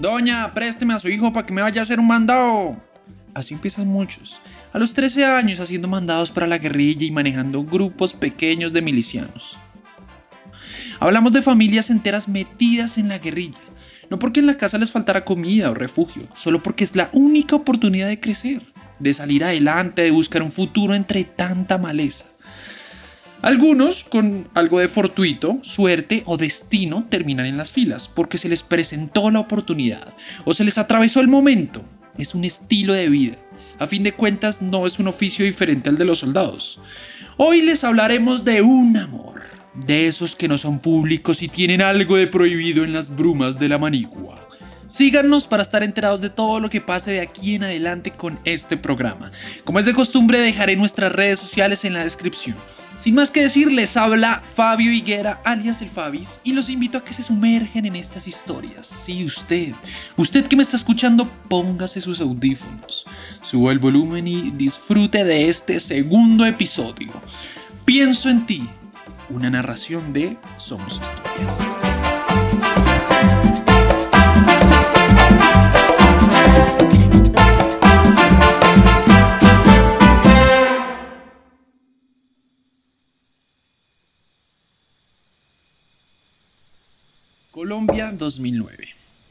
Doña, présteme a su hijo para que me vaya a hacer un mandado. Así empiezan muchos. A los 13 años haciendo mandados para la guerrilla y manejando grupos pequeños de milicianos. Hablamos de familias enteras metidas en la guerrilla. No porque en la casa les faltara comida o refugio, solo porque es la única oportunidad de crecer, de salir adelante, de buscar un futuro entre tanta maleza. Algunos, con algo de fortuito, suerte o destino, terminan en las filas porque se les presentó la oportunidad o se les atravesó el momento. Es un estilo de vida. A fin de cuentas, no es un oficio diferente al de los soldados. Hoy les hablaremos de un amor, de esos que no son públicos y tienen algo de prohibido en las brumas de la manigua. Síganos para estar enterados de todo lo que pase de aquí en adelante con este programa. Como es de costumbre, dejaré nuestras redes sociales en la descripción. Sin más que decir, les habla Fabio Higuera, alias el Fabis, y los invito a que se sumergen en estas historias. Sí, usted, usted que me está escuchando, póngase sus audífonos, suba el volumen y disfrute de este segundo episodio. Pienso en ti, una narración de Somos Historias. Colombia 2009.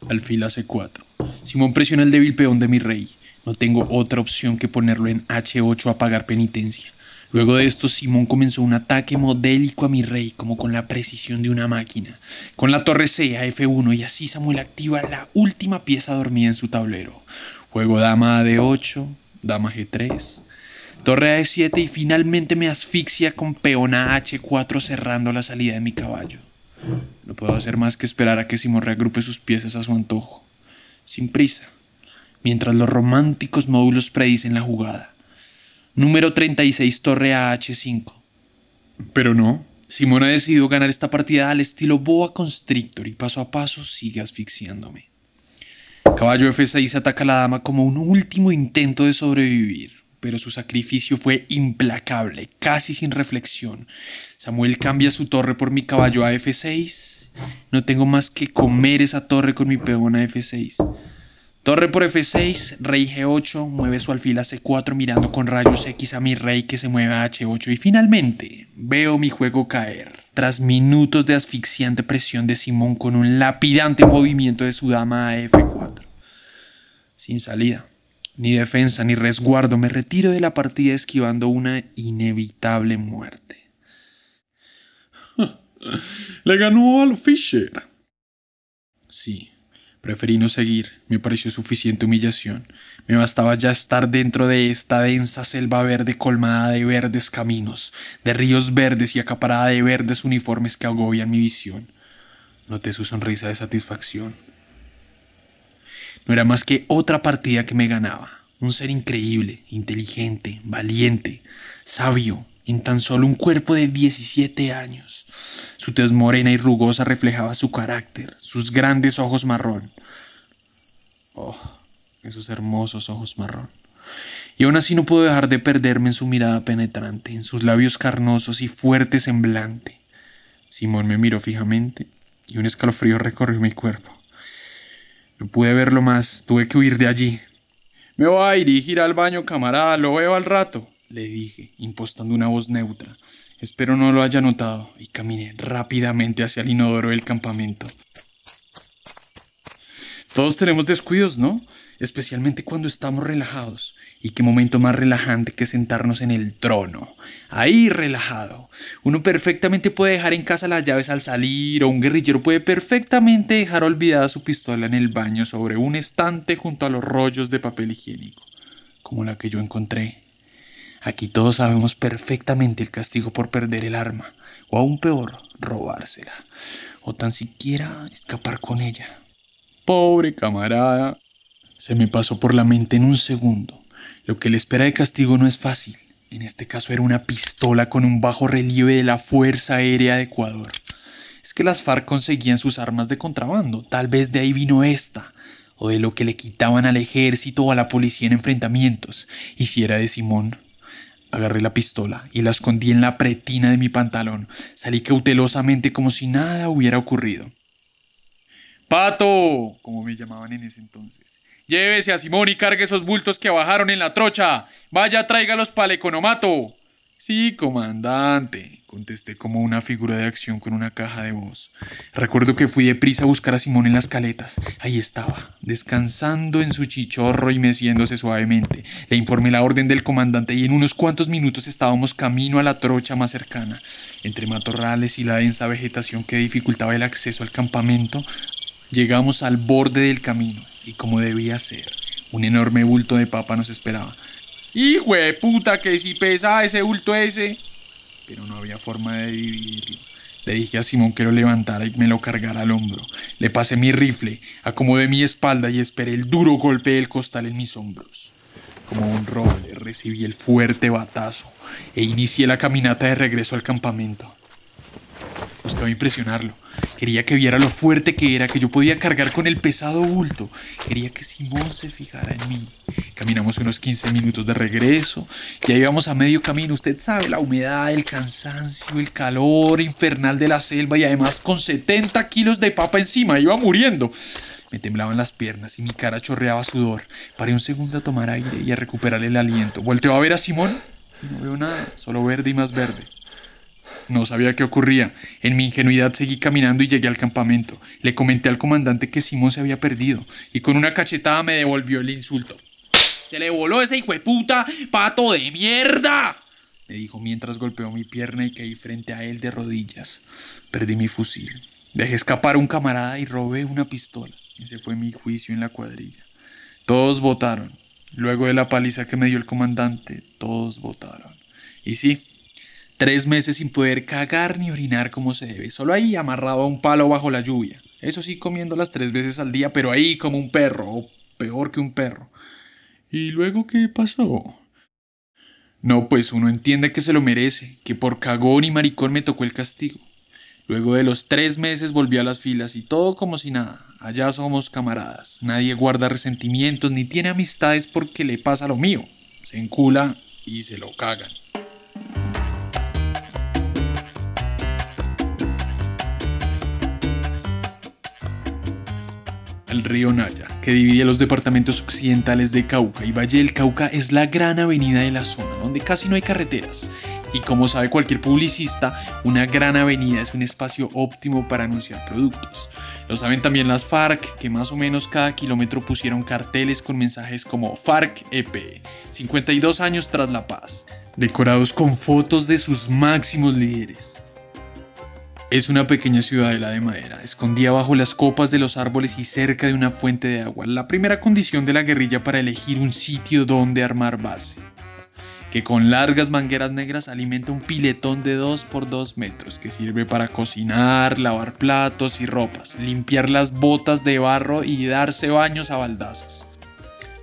Alfil hace 4. Simón presiona el débil peón de mi rey. No tengo otra opción que ponerlo en H8 a pagar penitencia. Luego de esto, Simón comenzó un ataque modélico a mi rey, como con la precisión de una máquina. Con la torre C a F1 y así Samuel activa la última pieza dormida en su tablero. Juego dama a D8, dama G3, torre a E7 y finalmente me asfixia con peón a H4 cerrando la salida de mi caballo. No puedo hacer más que esperar a que Simón reagrupe sus piezas a su antojo, sin prisa, mientras los románticos módulos predicen la jugada. Número 36 Torre a H5. Pero no, Simón ha decidido ganar esta partida al estilo Boa Constrictor y paso a paso sigue asfixiándome. Caballo F6 ataca a la dama como un último intento de sobrevivir pero su sacrificio fue implacable, casi sin reflexión. Samuel cambia su torre por mi caballo a F6. No tengo más que comer esa torre con mi peón a F6. Torre por F6, rey G8, mueve su alfil a C4 mirando con rayos X a mi rey que se mueve a H8 y finalmente veo mi juego caer. Tras minutos de asfixiante presión de Simón con un lapidante movimiento de su dama a F4. Sin salida. Ni defensa ni resguardo, me retiro de la partida esquivando una inevitable muerte. Le ganó a Fisher. Sí, preferí no seguir, me pareció suficiente humillación. Me bastaba ya estar dentro de esta densa selva verde colmada de verdes caminos, de ríos verdes y acaparada de verdes uniformes que agobian mi visión. Noté su sonrisa de satisfacción. No era más que otra partida que me ganaba. Un ser increíble, inteligente, valiente, sabio, en tan solo un cuerpo de 17 años. Su tez morena y rugosa reflejaba su carácter, sus grandes ojos marrón. Oh, esos hermosos ojos marrón. Y aún así no puedo dejar de perderme en su mirada penetrante, en sus labios carnosos y fuerte semblante. Simón me miró fijamente y un escalofrío recorrió mi cuerpo. No pude verlo más, tuve que huir de allí. Me voy a dirigir al baño, camarada, lo veo al rato, le dije, impostando una voz neutra. Espero no lo haya notado, y caminé rápidamente hacia el inodoro del campamento. Todos tenemos descuidos, ¿no? especialmente cuando estamos relajados. Y qué momento más relajante que sentarnos en el trono, ahí relajado. Uno perfectamente puede dejar en casa las llaves al salir, o un guerrillero puede perfectamente dejar olvidada su pistola en el baño sobre un estante junto a los rollos de papel higiénico, como la que yo encontré. Aquí todos sabemos perfectamente el castigo por perder el arma, o aún peor, robársela, o tan siquiera escapar con ella. Pobre camarada, se me pasó por la mente en un segundo. Lo que le espera de castigo no es fácil. En este caso era una pistola con un bajo relieve de la Fuerza Aérea de Ecuador. es que las FARC conseguían sus armas de contrabando. Tal vez de ahí vino esta, o de lo que le quitaban al ejército o a la policía en enfrentamientos. Y si era de Simón. Agarré la pistola y la escondí en la pretina de mi pantalón. Salí cautelosamente como si nada hubiera ocurrido. Pato, como me llamaban en ese entonces. Llévese a Simón y cargue esos bultos que bajaron en la trocha. Vaya, tráigalos para el economato. Sí, comandante, contesté como una figura de acción con una caja de voz. Recuerdo que fui deprisa a buscar a Simón en las caletas. Ahí estaba, descansando en su chichorro y meciéndose suavemente. Le informé la orden del comandante y en unos cuantos minutos estábamos camino a la trocha más cercana. Entre matorrales y la densa vegetación que dificultaba el acceso al campamento, llegamos al borde del camino y como debía ser, un enorme bulto de papa nos esperaba. Hijo de puta, que si pesa ese bulto ese. Pero no había forma de dividirlo. Le dije a Simón que lo levantara y me lo cargara al hombro. Le pasé mi rifle, acomodé mi espalda y esperé el duro golpe del costal en mis hombros. Como un roble recibí el fuerte batazo e inicié la caminata de regreso al campamento. Buscaba impresionarlo. Quería que viera lo fuerte que era, que yo podía cargar con el pesado bulto. Quería que Simón se fijara en mí. Caminamos unos 15 minutos de regreso. Ya íbamos a medio camino. Usted sabe, la humedad, el cansancio, el calor infernal de la selva y además con 70 kilos de papa encima. Iba muriendo. Me temblaban las piernas y mi cara chorreaba sudor. Paré un segundo a tomar aire y a recuperar el aliento. Volteo a ver a Simón y no veo nada, solo verde y más verde. No sabía qué ocurría. En mi ingenuidad seguí caminando y llegué al campamento. Le comenté al comandante que Simón se había perdido y con una cachetada me devolvió el insulto. Se le voló ese hijo de puta, pato de mierda. Me dijo mientras golpeó mi pierna y caí frente a él de rodillas. Perdí mi fusil. Dejé escapar a un camarada y robé una pistola. Ese fue mi juicio en la cuadrilla. Todos votaron. Luego de la paliza que me dio el comandante, todos votaron. Y sí, Tres meses sin poder cagar ni orinar como se debe, solo ahí amarrado a un palo bajo la lluvia. Eso sí, comiéndolas tres veces al día, pero ahí como un perro, o peor que un perro. ¿Y luego qué pasó? No, pues uno entiende que se lo merece, que por cagón y maricón me tocó el castigo. Luego de los tres meses volví a las filas y todo como si nada. Allá somos camaradas. Nadie guarda resentimientos ni tiene amistades porque le pasa lo mío. Se encula y se lo cagan. El río Naya, que divide los departamentos occidentales de Cauca y Valle del Cauca, es la gran avenida de la zona, donde casi no hay carreteras. Y como sabe cualquier publicista, una gran avenida es un espacio óptimo para anunciar productos. Lo saben también las FARC, que más o menos cada kilómetro pusieron carteles con mensajes como FARC EP, 52 años tras la paz, decorados con fotos de sus máximos líderes. Es una pequeña ciudadela de madera, escondida bajo las copas de los árboles y cerca de una fuente de agua, la primera condición de la guerrilla para elegir un sitio donde armar base, que con largas mangueras negras alimenta un piletón de 2 por 2 metros que sirve para cocinar, lavar platos y ropas, limpiar las botas de barro y darse baños a baldazos.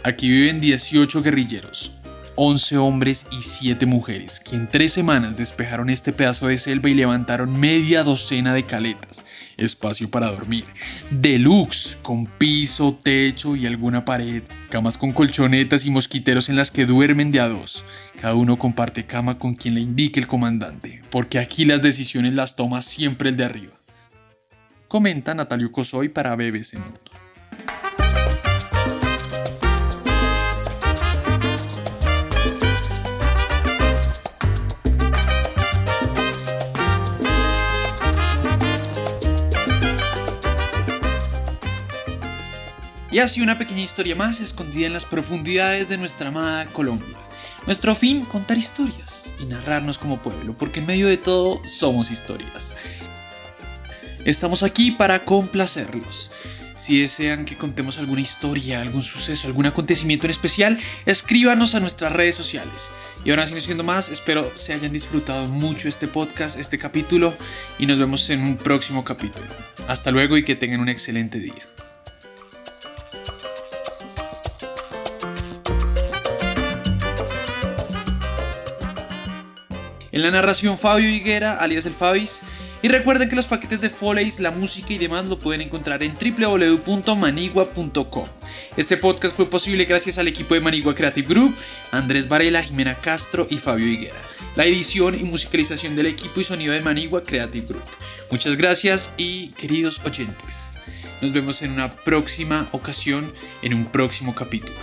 Aquí viven 18 guerrilleros, 11 hombres y 7 mujeres, que en tres semanas despejaron este pedazo de selva y levantaron media docena de caletas, espacio para dormir, deluxe, con piso, techo y alguna pared, camas con colchonetas y mosquiteros en las que duermen de a dos. Cada uno comparte cama con quien le indique el comandante, porque aquí las decisiones las toma siempre el de arriba. Comenta Natalio Cosoy para BBC Mundo. Y así una pequeña historia más escondida en las profundidades de nuestra amada Colombia. Nuestro fin, contar historias y narrarnos como pueblo, porque en medio de todo somos historias. Estamos aquí para complacerlos. Si desean que contemos alguna historia, algún suceso, algún acontecimiento en especial, escríbanos a nuestras redes sociales. Y ahora, sin siendo más, espero se hayan disfrutado mucho este podcast, este capítulo, y nos vemos en un próximo capítulo. Hasta luego y que tengan un excelente día. En la narración Fabio Higuera, alias el Fabis. Y recuerden que los paquetes de Foley's, la música y demás lo pueden encontrar en www.manigua.com. Este podcast fue posible gracias al equipo de Manigua Creative Group, Andrés Varela, Jimena Castro y Fabio Higuera. La edición y musicalización del equipo y sonido de Manigua Creative Group. Muchas gracias y queridos oyentes. Nos vemos en una próxima ocasión, en un próximo capítulo.